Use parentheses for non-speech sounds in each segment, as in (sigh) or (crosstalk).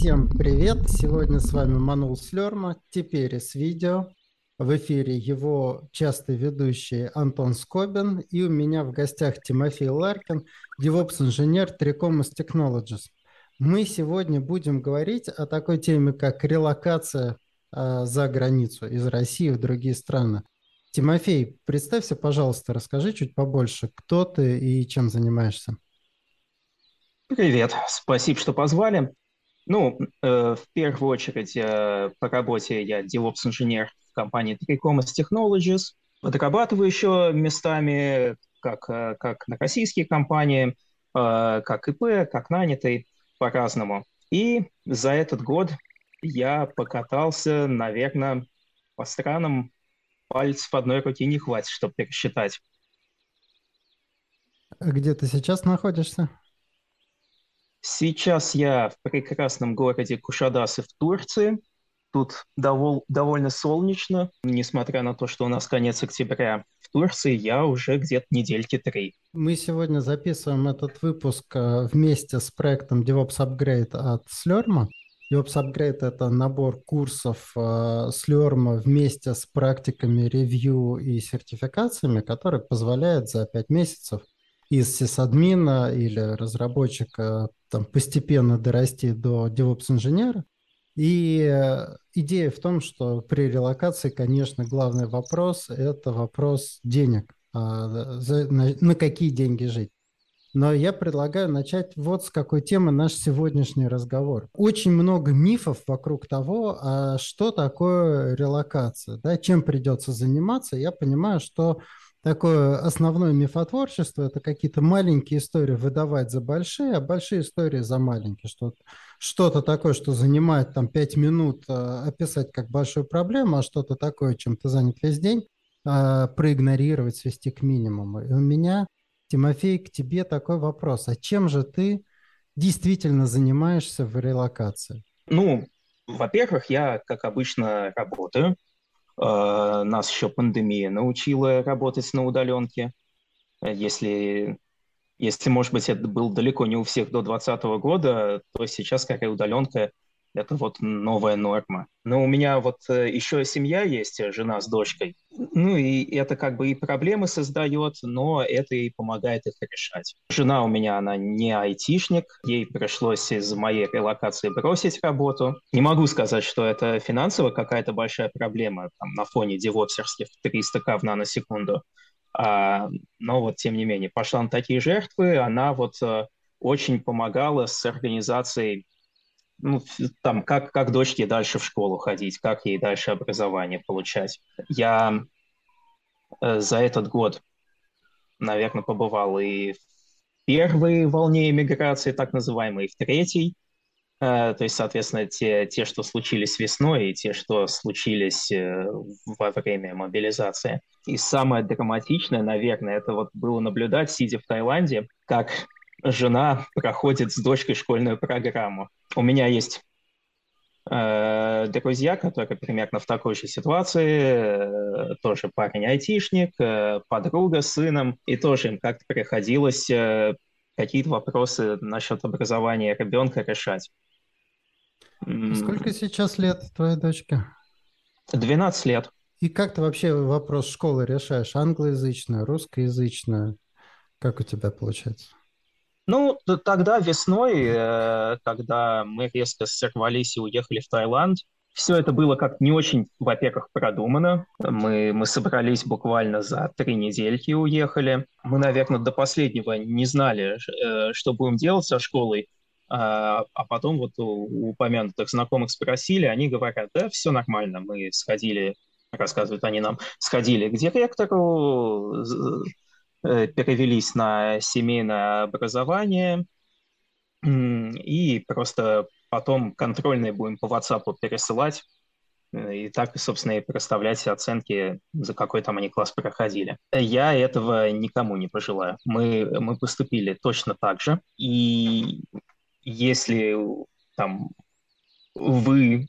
Всем привет! Сегодня с вами Манул Слерма, теперь с видео. В эфире его частый ведущий Антон Скобин и у меня в гостях Тимофей Ларкин, DevOps-инженер Tricomus Technologies. Мы сегодня будем говорить о такой теме, как релокация э, за границу из России в другие страны. Тимофей, представься, пожалуйста, расскажи чуть побольше, кто ты и чем занимаешься. Привет, спасибо, что позвали. Ну, э, в первую очередь, э, по работе я DevOps-инженер в компании Tricomus Technologies. Подрабатываю еще местами, как, э, как на российские компании, как ИП, как нанятый по-разному. И за этот год я покатался, наверное, по странам пальцев одной руки не хватит, чтобы пересчитать. Где ты сейчас находишься? Сейчас я в прекрасном городе Кушадасы в Турции. Тут довол- довольно солнечно, несмотря на то, что у нас конец октября. В Турции я уже где-то недельки три. Мы сегодня записываем этот выпуск э, вместе с проектом DevOps Upgrade от Slurm. DevOps Upgrade – это набор курсов э, Slurm вместе с практиками ревью и сертификациями, который позволяет за 5 месяцев из сисадмина или разработчика там, постепенно дорасти до DevOps-инженера. И э, идея в том, что при релокации, конечно, главный вопрос – это вопрос денег. А, на какие деньги жить. Но я предлагаю начать вот с какой темы наш сегодняшний разговор. Очень много мифов вокруг того, а что такое релокация, да, чем придется заниматься. Я понимаю, что такое основное мифотворчество – это какие-то маленькие истории выдавать за большие, а большие истории за маленькие. Что что-то такое, что занимает там пять минут а, описать как большую проблему, а что-то такое, чем ты занят весь день, а, проигнорировать, свести к минимуму. И у меня, Тимофей, к тебе такой вопрос. А чем же ты действительно занимаешься в релокации? Ну, во-первых, я, как обычно, работаю. Э, нас еще пандемия научила работать на удаленке. Если, если, может быть, это был далеко не у всех до 2020 года, то сейчас какая удаленка это вот новая норма. Но у меня вот э, еще семья есть, э, жена с дочкой. Ну и это как бы и проблемы создает, но это и помогает их решать. Жена у меня, она не айтишник, ей пришлось из моей релокации бросить работу. Не могу сказать, что это финансово какая-то большая проблема там, на фоне девопсерских 300к в наносекунду. А, но вот тем не менее, пошла на такие жертвы, она вот э, очень помогала с организацией ну, там, как, как дочке дальше в школу ходить, как ей дальше образование получать. Я э, за этот год, наверное, побывал и в первой волне эмиграции, так называемой, и в третьей. Э, то есть, соответственно, те, те, что случились весной, и те, что случились э, во время мобилизации. И самое драматичное, наверное, это вот было наблюдать, сидя в Таиланде, как жена проходит с дочкой школьную программу. У меня есть э, друзья, которые примерно в такой же ситуации, э, тоже парень айтишник, э, подруга с сыном, и тоже им как-то приходилось э, какие-то вопросы насчет образования ребенка решать. Сколько сейчас лет твоей дочке? 12 лет. И как ты вообще вопрос школы решаешь? Англоязычную, русскоязычную? Как у тебя получается? Ну, тогда весной, э, когда мы резко сорвались и уехали в Таиланд, все это было как не очень, во-первых, продумано. Мы, мы собрались буквально за три недельки и уехали. Мы, наверное, до последнего не знали, э, что будем делать со школой. А, а потом вот у упомянутых знакомых спросили, они говорят, да, все нормально, мы сходили, рассказывают они нам, сходили к директору, перевелись на семейное образование и просто потом контрольные будем по WhatsApp пересылать э, и так, собственно, и проставлять оценки, за какой там они класс проходили. Я этого никому не пожелаю. Мы, мы поступили точно так же. И если там вы,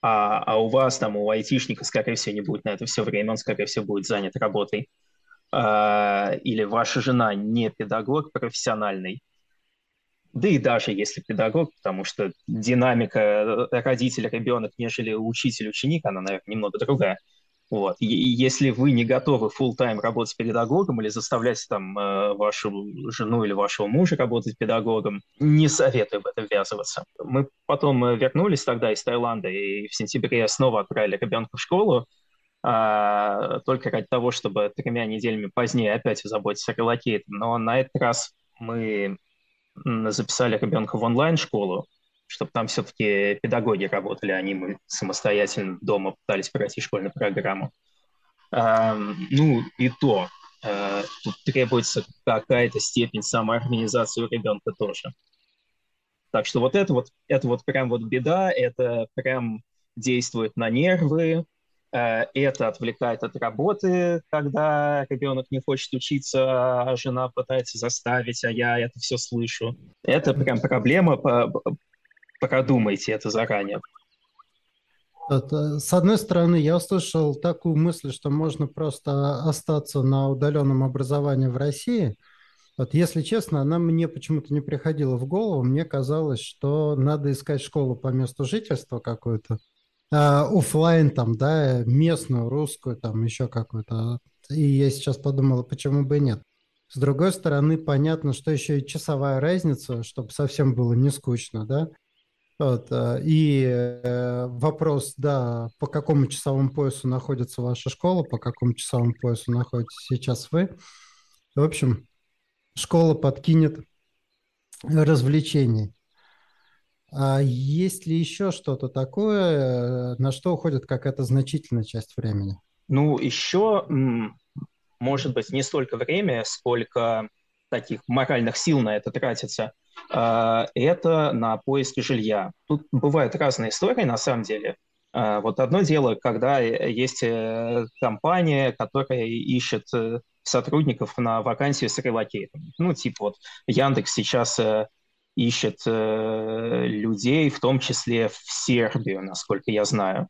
а, а у вас там, у айтишника, скорее всего, не будет на это все время, он, скорее всего, будет занят работой, или ваша жена не педагог профессиональный, да и даже если педагог, потому что динамика родитель-ребенок, нежели учитель-ученик, она, наверное, немного другая. Вот. И если вы не готовы full тайм работать педагогом или заставлять там э, вашу жену или вашего мужа работать педагогом, не советую в это ввязываться. Мы потом э, вернулись тогда из Таиланда и в сентябре снова отправили ребенка в школу, а, только ради того, чтобы тремя неделями позднее опять заботиться о релокейтом. Но на этот раз мы записали ребенка в онлайн-школу, чтобы там все-таки педагоги работали, а не мы самостоятельно дома пытались пройти школьную программу. А, ну, и то, а, тут требуется какая-то степень самоорганизации у ребенка тоже. Так что вот это вот, это вот прям вот беда, это прям действует на нервы, Э, это отвлекает от работы, когда ребенок не хочет учиться, а жена пытается заставить, а я это все слышу. Это прям проблема, продумайте это заранее. Э, с одной стороны, я услышал такую мысль, что можно просто остаться на удаленном образовании в России. Вот, если честно, она мне почему-то не приходила в голову. Мне казалось, что надо искать школу по месту жительства какую-то э, офлайн там, да, местную, русскую, там еще какую-то. И я сейчас подумал, почему бы и нет. С другой стороны, понятно, что еще и часовая разница, чтобы совсем было не скучно, да. Вот, э, и э, вопрос, да, по какому часовому поясу находится ваша школа, по какому часовому поясу находитесь сейчас вы. В общем, школа подкинет развлечений. А есть ли еще что-то такое, э, на что уходит какая-то значительная часть времени? Ну, еще, может быть, не столько время, сколько таких моральных сил на это тратится, а, это на поиск жилья. Тут бывают разные истории, на самом деле. А, вот одно дело, когда э, есть э, компания, которая ищет сотрудников на вакансию с релокейтом. Ну, типа вот Яндекс сейчас ищет э, людей, в том числе в Сербию, насколько я знаю.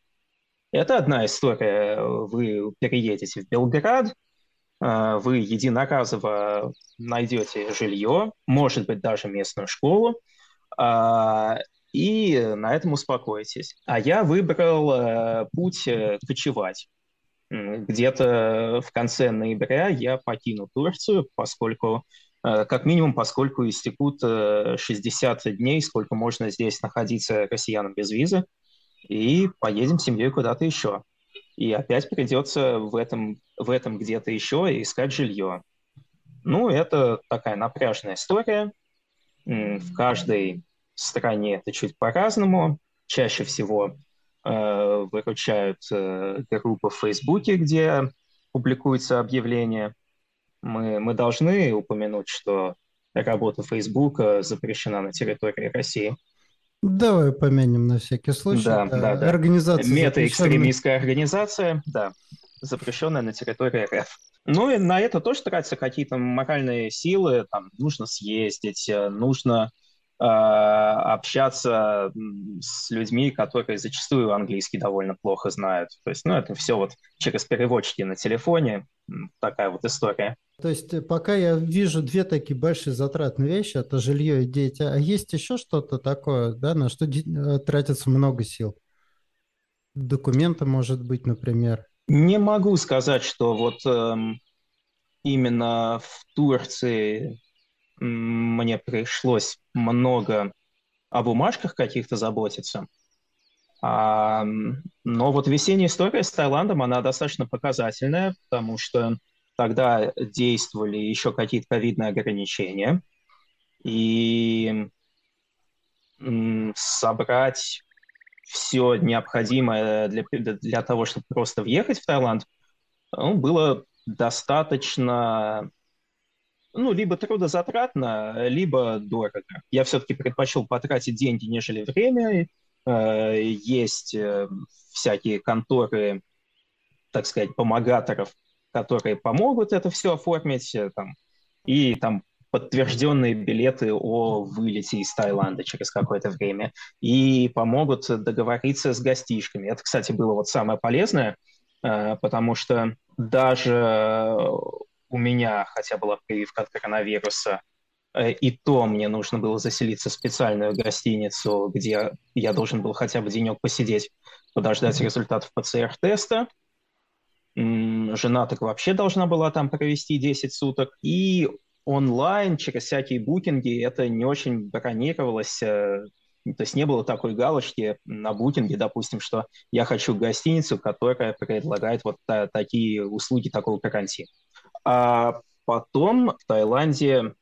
Это одна история. Вы переедете в Белград, э, вы единоразово найдете жилье, может быть, даже местную школу, э, и на этом успокойтесь. А я выбрал э, путь э, кочевать. Где-то в конце ноября я покину Турцию, поскольку как минимум, поскольку истекут 60 э, дней, сколько можно здесь находиться россиянам без визы, и поедем с семьей куда-то еще. И опять придется в этом, в этом где-то еще искать жилье. Ну, это такая напряженная история. В каждой стране это чуть по-разному. Чаще всего э, выручают э, группы в Фейсбуке, где публикуются объявления мы, мы должны упомянуть, что работа Facebook запрещена на территории России. Давай упомянем на всякий случай. Да, да, да. Организация Мета-экстремистская организация, да, запрещенная на территории РФ. Ну и на это тоже тратятся какие-то моральные силы, там нужно съездить, э, нужно а, общаться с людьми, которые зачастую английский довольно плохо знают. То есть, ну, это все вот через переводчики на телефоне, такая вот история. То есть, э, пока я вижу две такие большие затратные вещи, это жилье и дети, а есть еще что-то такое, да, на что э, тратится много сил? Документы, может быть, например? Не могу сказать, что вот эм, именно в Турции мне пришлось много о бумажках каких-то заботиться. А, но вот весенняя история с Таиландом, она достаточно показательная, потому что тогда действовали еще какие-то ковидные ограничения. И собрать все необходимое для, для того, чтобы просто въехать в Таиланд, ну, было достаточно ну, либо трудозатратно, либо дорого. Я все-таки предпочел потратить деньги, нежели время. Э, есть э, всякие конторы, так сказать, помогаторов, которые помогут это все оформить, э, там, и там подтвержденные билеты о вылете из Таиланда через какое-то время, и помогут договориться с гостишками. Это, кстати, было вот самое полезное, потому что даже у меня, хотя была прививка от коронавируса, Э, и то мне нужно было заселиться в специальную гостиницу, где я должен был хотя бы денек посидеть, подождать результатов ПЦР-теста. Жена так вообще должна была там провести 10 суток. И онлайн через всякие букинги это не очень бронировалось. Э, то есть не было такой галочки на букинге, допустим, что я хочу гостиницу, которая предлагает вот та, такие услуги такого карантина. А потом в Таиланде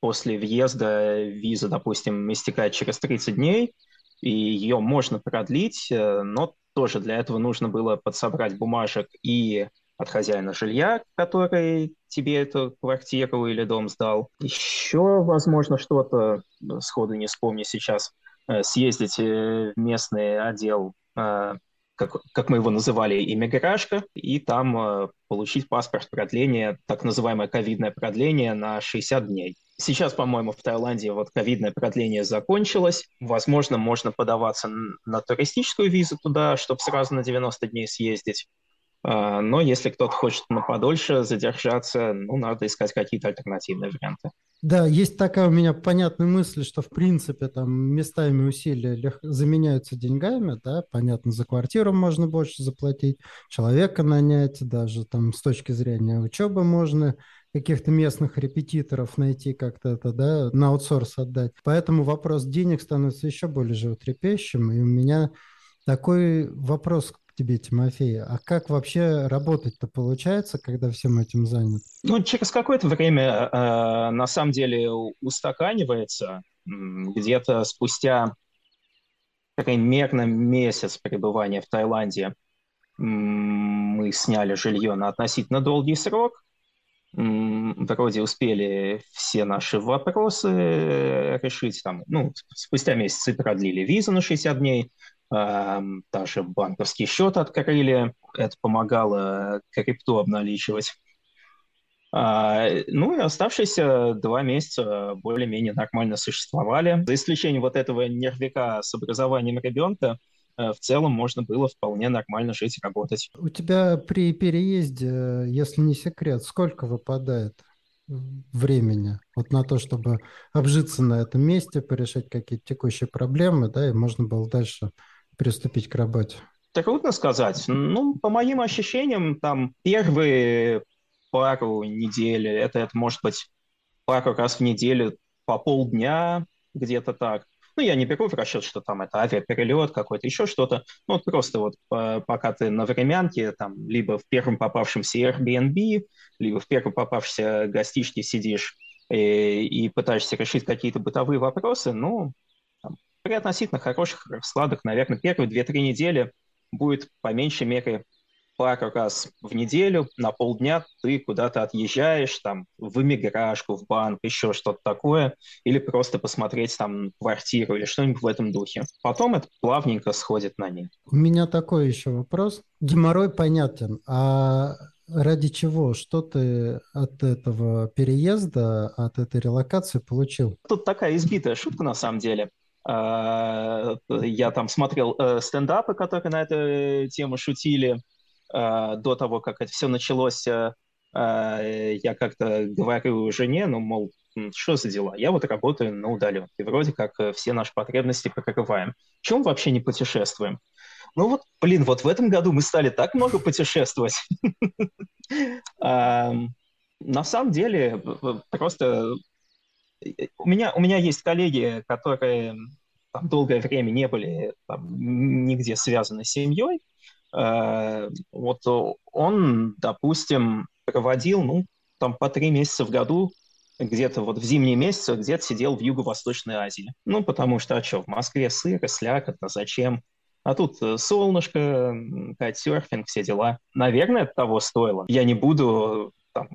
после въезда виза, допустим, истекает через 30 дней, и ее можно продлить, э, но тоже для этого нужно было подсобрать бумажек и от хозяина жилья, который тебе эту квартиру или дом сдал. Еще, возможно, что-то, э, сходу не вспомню сейчас, э, съездить в местный отдел как, как мы его называли, иммиграшка, и там э, получить паспорт продления, так называемое ковидное продление на 60 дней. Сейчас, по-моему, в Таиланде вот ковидное продление закончилось. Возможно, можно подаваться на туристическую визу туда, чтобы сразу на 90 дней съездить. А, но если кто-то хочет на подольше задержаться, ну, надо искать какие-то альтернативные варианты. Да, есть такая у меня понятная мысль, что, в принципе, там местами усилия заменяются деньгами, да, понятно, за квартиру можно больше заплатить, человека нанять, даже там с точки зрения учебы можно каких-то местных репетиторов найти как-то это, да, на аутсорс отдать. Поэтому вопрос денег становится еще более животрепещущим, и у меня такой вопрос тебе, Тимофей. А как вообще работать-то получается, когда всем этим занят? Ну, через какое-то время э, на самом деле устаканивается. Где-то спустя примерно месяц пребывания в Таиланде мы сняли жилье на относительно долгий срок. Вроде успели все наши вопросы решить. Там, ну, спустя месяц и продлили визу на 60 дней даже банковский счет открыли, это помогало крипту обналичивать. А, ну и оставшиеся два месяца более-менее нормально существовали. За исключением вот этого нервика с образованием ребенка, э, в целом можно было вполне нормально жить и работать. У тебя при переезде, если не секрет, сколько выпадает времени вот на то, чтобы обжиться на этом месте, порешать какие-то текущие проблемы, да, и можно было дальше приступить к работе? Трудно сказать. Ну, по моим ощущениям, там первые пару недель, это, это может быть пару раз в неделю по полдня, где-то так. Ну, я не беру в расчет, что там это авиаперелет какой-то, еще что-то. Ну, вот просто вот пока ты на времянке, там, либо в первом попавшемся Airbnb, либо в первом попавшемся гостишке сидишь и, э, и пытаешься решить какие-то бытовые вопросы, ну, при относительно хороших раскладах, наверное, первые 2-3 недели будет по меньшей мере пару раз в неделю, на полдня ты куда-то отъезжаешь, там, в эмиграшку, в банк, еще что-то такое, или просто посмотреть там квартиру или что-нибудь в этом духе. Потом это плавненько сходит на нет. У меня такой еще вопрос. Геморрой понятен, а ради чего? Что ты от этого переезда, от этой релокации получил? Тут такая избитая шутка на самом деле. А, я там смотрел э, стендапы, которые на эту тему шутили а, до того, как это все началось. Э, а, я как-то говорю жене, ну, мол, что за дела? Я вот работаю на удаленке. Вроде как э, все наши потребности покрываем. Чем вообще не путешествуем? Ну вот, блин, вот в этом году мы стали так много путешествовать. (laughs) На самом деле, просто у меня, у меня есть коллеги, которые там, долгое время не были там, нигде связаны с семьей. Э, вот он, допустим, проводил, ну, там по три месяца в году где-то вот в зимние месяцы где-то сидел в Юго-Восточной Азии. Ну, потому что, а что, в Москве сыро, слякотно, зачем? А тут э, солнышко, кайтсерфинг, все дела. Наверное, это того стоило. Я не буду там,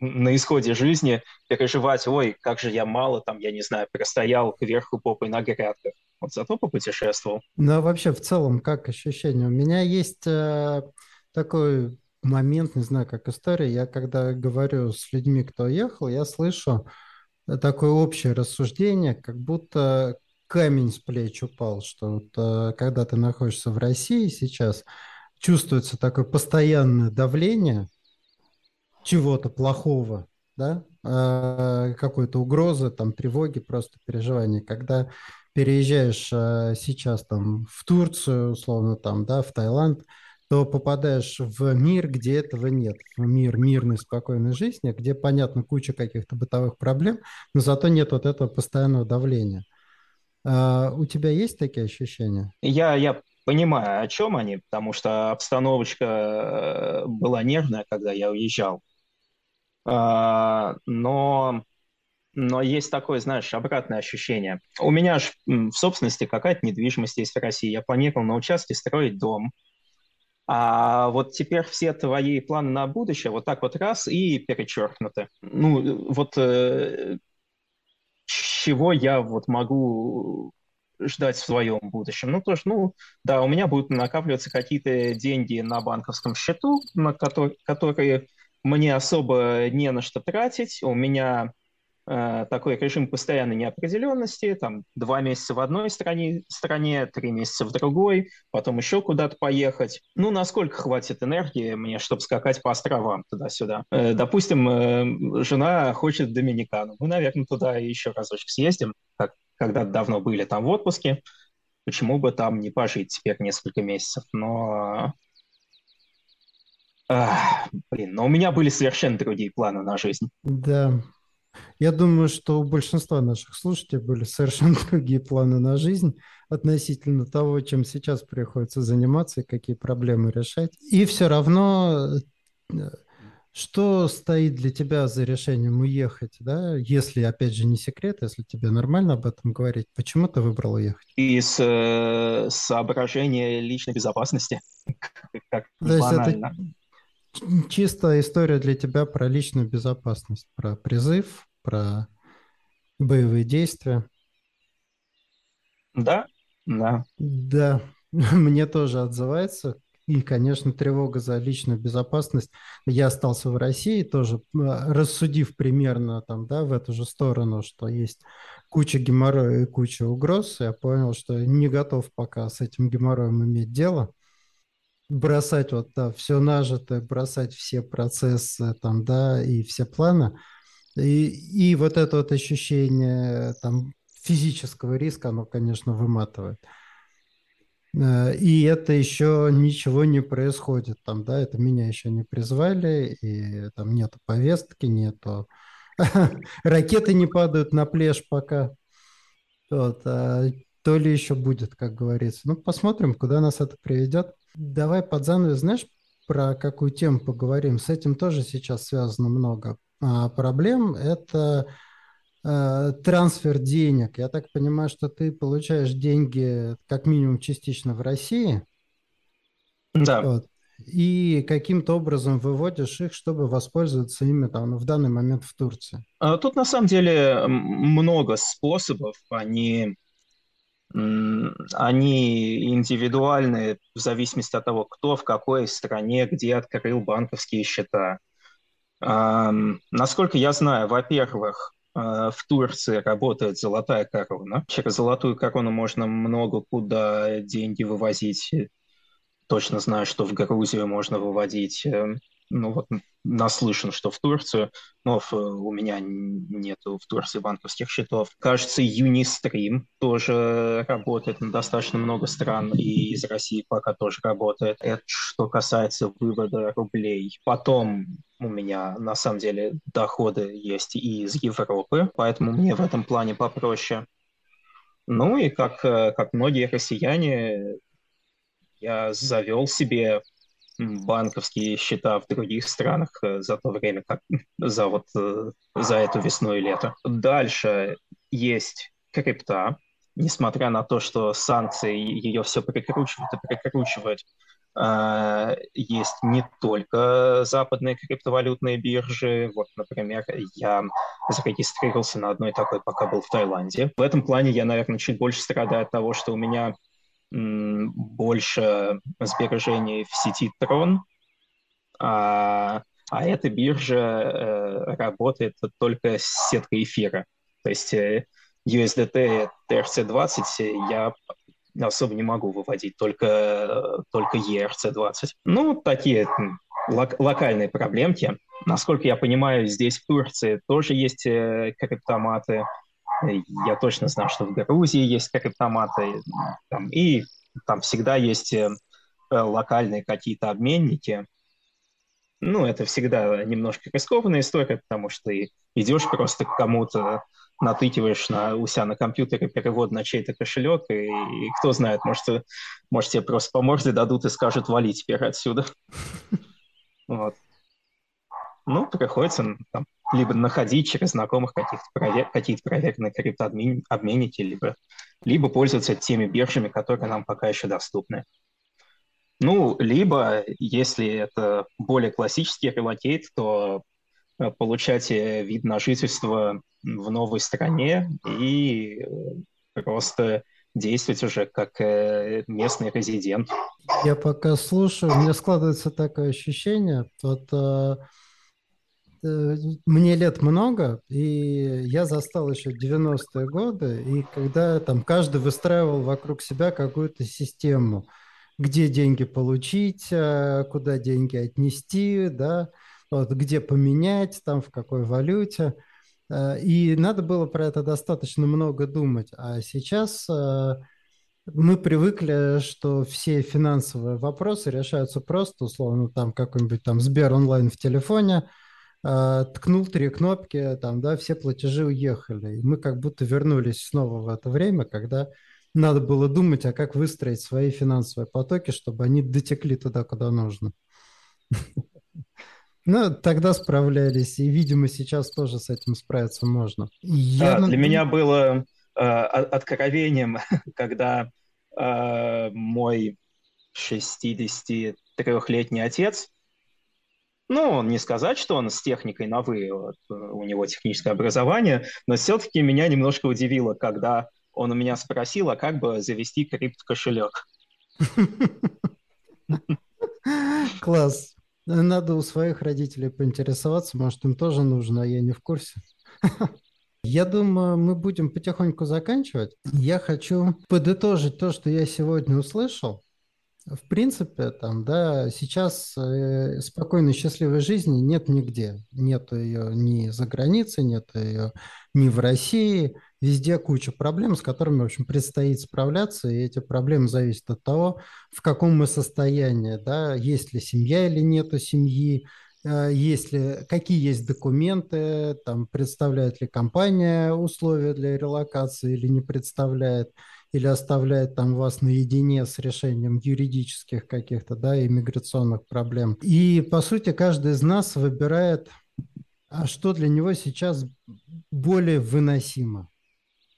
на исходе жизни переживать, ой, как же я мало там, я не знаю, простоял кверху попой на грядках. Вот зато попутешествовал. Ну, а вообще в целом как ощущение? У меня есть э, такой момент, не знаю, как история. Я когда говорю с людьми, кто ехал, я слышу такое общее рассуждение, как будто камень с плеч упал, что вот, э, когда ты находишься в России сейчас, чувствуется такое постоянное давление – чего-то плохого да, э, какой-то угрозы, там, тревоги, просто переживания. Когда переезжаешь э, сейчас там в Турцию, условно, там, да, в Таиланд, то попадаешь в мир, где этого нет. В мир мирной, спокойной жизни, где, понятно, куча каких-то бытовых проблем, но зато нет вот этого постоянного давления. А у тебя есть такие ощущения? Я, я понимаю, о чем они, потому что обстановочка э, была нервная, когда я уезжал. А, но, но есть такое, знаешь, обратное ощущение. У меня же в собственности какая-то недвижимость есть в России. Я планировал на участке строить дом. А вот теперь все твои планы на будущее вот так вот раз и перечеркнуты. Ну, вот э, чего я вот могу ждать в своем будущем. Ну, тоже, ну, да, у меня будут накапливаться какие-то деньги на банковском счету, на которые, которые мне особо не на что тратить. У меня э, такой режим постоянной неопределенности, там два месяца в одной стране, стране, три месяца в другой, потом еще куда-то поехать. Ну, насколько хватит энергии мне, чтобы скакать по островам туда-сюда? Э, допустим, э, жена хочет в Доминикану. Мы, наверное, туда еще разочек съездим, как когда давно были там в отпуске. Почему бы там не пожить теперь несколько месяцев? Но Ах, блин, но у меня были совершенно другие планы на жизнь. Да. Я думаю, что у большинства наших слушателей были совершенно (laughs) другие планы на жизнь относительно того, чем сейчас приходится заниматься и какие проблемы решать. И все равно, э, что стоит для тебя за решением уехать, да? Если, опять же, не секрет, если тебе нормально об этом говорить, почему ты выбрал уехать? Из э, соображения личной безопасности. (laughs) Как То есть это чисто история для тебя про личную безопасность, про призыв, про боевые действия. Да, да. Да, (laughs) мне тоже отзывается. И, конечно, тревога за личную безопасность. Я остался в России, тоже рассудив примерно там, да, в эту же сторону, что есть куча геморроя и куча угроз, я понял, что не готов пока с этим геморроем иметь дело бросать вот да, все нажитое, бросать все процессы там, да, и все планы. И, и вот это вот ощущение там физического риска, оно, конечно, выматывает. Э, и это еще ничего не происходит там, да, это меня еще не призвали, и там нету повестки, нету (laughs) ракеты не падают на плешь пока. Вот, а то ли еще будет, как говорится. Ну, посмотрим, куда нас это приведет. Давай под занавес, знаешь, про какую тему поговорим. С этим тоже сейчас связано много а, проблем. Это а, трансфер денег. Я так понимаю, что ты получаешь деньги как минимум частично в России. Да. Вот, и каким-то образом выводишь их, чтобы воспользоваться ими там, в данный момент в Турции. А, тут на самом деле много способов. Они они индивидуальны в зависимости от того, кто в какой стране, где открыл банковские счета. Насколько я знаю, во-первых, э, в Турции работает золотая корона. Через золотую корону можно много куда деньги вывозить. Точно знаю, что в Грузию можно выводить эм, ну вот наслышан, что в Турцию, но в, у меня нету в Турции банковских счетов. Кажется, Unistream тоже работает на достаточно много стран, и из России пока тоже работает. Это что касается вывода рублей. Потом у меня на самом деле доходы есть и из Европы, поэтому мне в этом плане попроще. Ну и как, как многие россияне, я завел себе банковские счета в других странах э, за то время, как за вот э, за эту весну и лето. Дальше есть крипта, несмотря на то, что санкции ее все прикручивают и прикручивают, э, есть не только западные криптовалютные биржи. Вот, например, я зарегистрировался на одной такой, пока был в Таиланде. В этом плане я, наверное, чуть больше страдаю от того, что у меня больше сбережений в сети Tron, а, а эта биржа э, работает только с сеткой эфира. То есть э, USDT TRC20 я особо не могу выводить, только, только ERC20. Ну, такие лок- локальные проблемки. насколько я понимаю, здесь в Турции тоже есть э, криптоматы. Я точно знаю, что в Грузии есть криптоматы. Там, и там всегда есть э, локальные какие-то обменники. Ну, это всегда немножко рискованная история, потому что ты идешь просто к кому-то, натыкиваешь на, у себя на компьютере перевод на чей-то кошелек, и, и кто знает, может, может тебе просто по морде дадут и скажут, вали теперь отсюда. (laughs) Вот. Ну, приходится там, либо находить через знакомых каких-то провер... какие-то проверенные криптообменники, либо, либо пользоваться теми биржами, которые нам пока еще доступны. Ну, либо, если это более классический релокейт, то э, получать э, вид на жительство в новой стране и э, просто действовать уже как местный резидент. Я пока слушаю, у меня складывается такое ощущение, вот мне лет много, и я застал еще 90-е годы, и когда там каждый выстраивал вокруг себя какую-то систему – где деньги получить, э, куда деньги отнести, да, вот, где поменять, там в какой валюте. Э, и надо было про это достаточно много думать. А сейчас э, мы привыкли, что все финансовые вопросы решаются просто, условно, там какой-нибудь там Сбер онлайн в телефоне, ткнул три кнопки, там, да, все платежи уехали. И мы как будто вернулись снова в это время, когда надо было думать, а как выстроить свои финансовые потоки, чтобы они дотекли туда, куда нужно. (laughs) Ну, тогда справлялись, и, видимо, сейчас тоже с этим справиться можно. Я... А, для меня было э, откровением, (laughs) когда э, мой 63-летний отец, ну, не сказать, что он с техникой на вы, вот, у него техническое образование, но все-таки меня немножко удивило, когда он у меня спросил, а как бы завести крипт-кошелек. Класс. Надо у своих родителей поинтересоваться, может, им тоже нужно, а я не в курсе. Я думаю, мы будем потихоньку заканчивать. Я хочу подытожить то, что я сегодня услышал. В принципе, там, да, сейчас э, спокойной, счастливой жизни нет нигде. Нет ее ни за границей, нет ее ни в России. Везде куча проблем, с которыми, в общем, предстоит справляться, и эти проблемы зависят от того, в каком мы состоянии, да, есть ли семья или нету семьи, есть ли, какие есть документы, там, представляет ли компания условия для релокации или не представляет или оставляет там вас наедине с решением юридических каких-то, да, иммиграционных проблем. И, по сути, каждый из нас выбирает, а что для него сейчас более выносимо,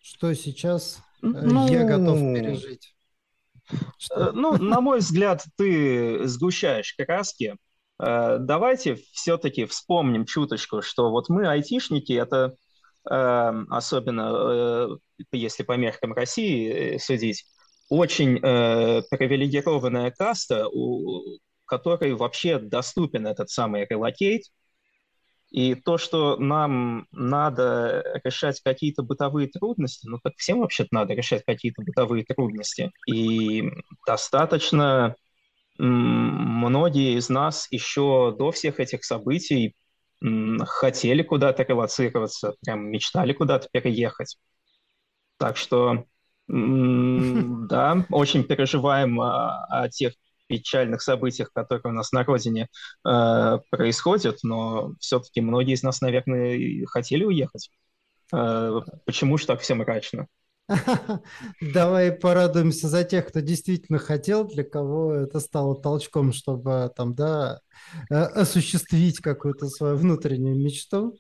что сейчас э, ну, я готов пережить. Что? Э, ну, на мой взгляд, ты сгущаешь краски. Э, давайте все-таки вспомним чуточку, что вот мы, айтишники, это Эм, особенно э, если по меркам России э, судить, очень привилегированная каста, у которой вообще доступен этот самый релокейт. И то, что нам надо решать какие-то бытовые трудности, ну так всем вообще-то надо решать какие-то бытовые трудности. И достаточно многие из нас еще до всех этих событий хотели куда-то релацироваться, прям мечтали куда-то переехать. Так что, да, очень переживаем о, о тех печальных событиях, которые у нас на родине э, происходят, но все-таки многие из нас, наверное, хотели уехать. Э, почему же так все мрачно? (laughs) Давай порадуемся за тех, кто действительно хотел, для кого это стало толчком, чтобы там, да, э, осуществить какую-то свою внутреннюю мечту.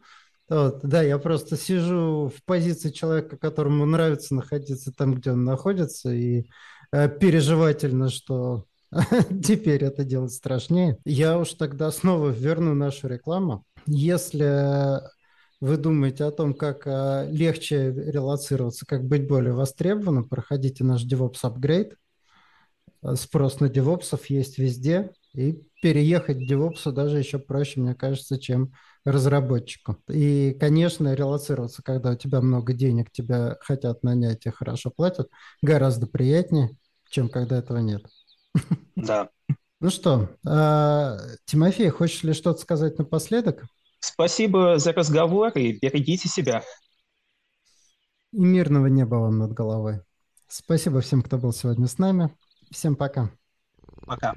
Вот, да, я просто сижу в позиции человека, которому нравится находиться там, где он находится, и э, переживательно, что (laughs) теперь это делать страшнее. Я уж тогда снова верну нашу рекламу. Если вы думаете о том, как э, легче релацироваться, как быть более востребованным, проходите наш DevOps Upgrade. Э, спрос на DevOps есть везде, и переехать DevOps даже еще проще, мне кажется, чем разработчику. И, конечно, релацироваться, когда у тебя много денег, тебя хотят нанять и хорошо платят, гораздо приятнее, чем когда этого нет. Да. Ну что, э, Тимофей, хочешь ли что-то сказать напоследок? Спасибо за разговор и берегите себя. И мирного неба вам над головой. Спасибо всем, кто был сегодня с нами. Всем пока. Пока.